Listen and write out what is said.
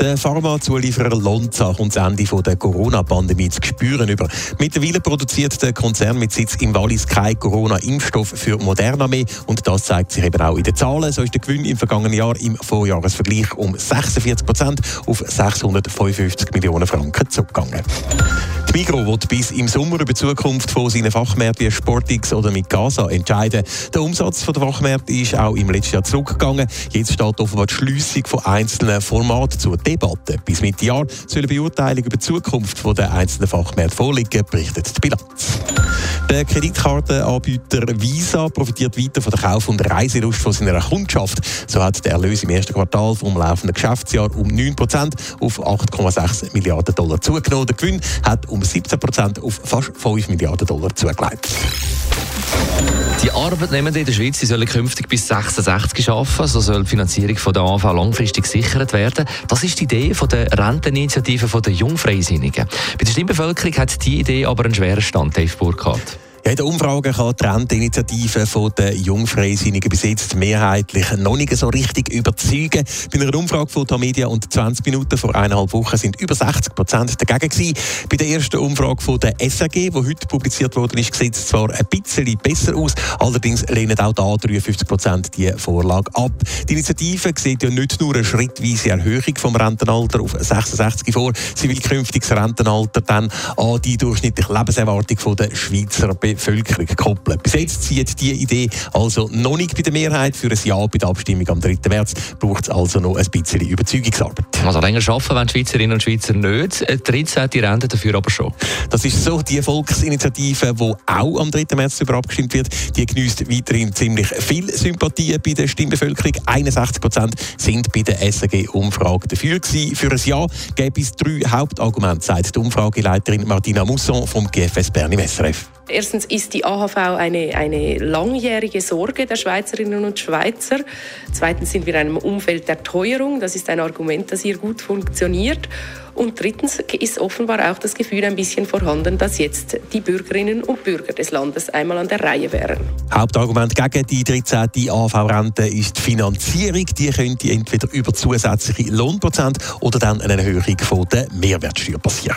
Der Pharmazulieferer Lonza kommt das Ende der Corona-Pandemie zu spüren über. Mittlerweile produziert der Konzern mit Sitz im Wallis keinen Corona-Impfstoff für Moderna mehr. Und das zeigt sich eben auch in den Zahlen. So ist der Gewinn im vergangenen Jahr im Vorjahresvergleich um 46 Prozent auf 655 Millionen Franken zurückgegangen. Die Migros wird bis im Sommer über die Zukunft von seinen Fachmärkten wie Sportix oder mit Gaza entscheiden. Der Umsatz der Fachmärkte ist auch im letzten Jahr zurückgegangen. Jetzt steht offenbar die Schliessung von einzelnen Formaten zur Debatte. Bis Mitte Jahr soll eine Beurteilung über die Zukunft der einzelnen Fachmärkte vorliegen, berichtet die Bilanz. Der Kreditkartenanbieter Visa profitiert weiter von der Kauf- und Reiselust von seiner Kundschaft. So hat der Erlös im ersten Quartal vom laufenden Geschäftsjahr um 9% auf 8,6 Milliarden Dollar zugenommen. Der Gewinn hat um 17% auf fast 5 Milliarden Dollar zugelegt. Die Arbeitnehmenden in der Schweiz die sollen künftig bis 66 arbeiten. So soll die Finanzierung von der AV langfristig gesichert werden. Das ist die Idee von der Renteninitiative der Jungfreisinnigen. Bei der Stimmbevölkerung hat diese Idee aber einen schweren Stand, Dave Burkhardt. In der Umfrage kann die Renteninitiative der Jungfreisinnigen bis jetzt mehrheitlich noch nicht so richtig überzeugen. Bei einer Umfrage von Tamedia und 20 Minuten vor eineinhalb Wochen sind über 60 Prozent dagegen gewesen. Bei der ersten Umfrage von der SAG, die heute publiziert wurde, ist, sieht es zwar ein bisschen besser aus, allerdings lehnen auch da 53 Prozent die Vorlage ab. Die Initiative sieht ja nicht nur eine schrittweise Erhöhung vom Rentenalter auf 66 vor, sie will künftig das Rentenalter dann an die durchschnittliche Lebenserwartung der Schweizer Bevölkerung Bevölkerung koppeln. Bis jetzt zieht diese Idee also noch nicht bei der Mehrheit. Für ein Ja bei der Abstimmung am 3. März braucht es also noch ein bisschen Überzeugungsarbeit. Also länger arbeiten wenn die Schweizerinnen und Schweizer nicht. Eine 13. Rente dafür aber schon. Das ist so die Volksinitiative, die auch am 3. März über abgestimmt wird. Die genießt weiterhin ziemlich viel Sympathie bei der Stimmbevölkerung. 61 Prozent sind bei der SAG-Umfrage dafür gewesen. Für ein Ja gäbe es drei Hauptargumente, sagt die Umfrageleiterin Martina Musson vom GFS Bern im SRF. Erstens ist die AHV eine, eine langjährige Sorge der Schweizerinnen und Schweizer. Zweitens sind wir in einem Umfeld der Teuerung. Das ist ein Argument, das hier gut funktioniert. Und drittens ist offenbar auch das Gefühl ein bisschen vorhanden, dass jetzt die Bürgerinnen und Bürger des Landes einmal an der Reihe wären. Hauptargument gegen die 13. AV-Rente ist die Finanzierung. Die könnte entweder über zusätzliche Lohnprozent oder dann eine Erhöhung von der Mehrwertsteuer passieren.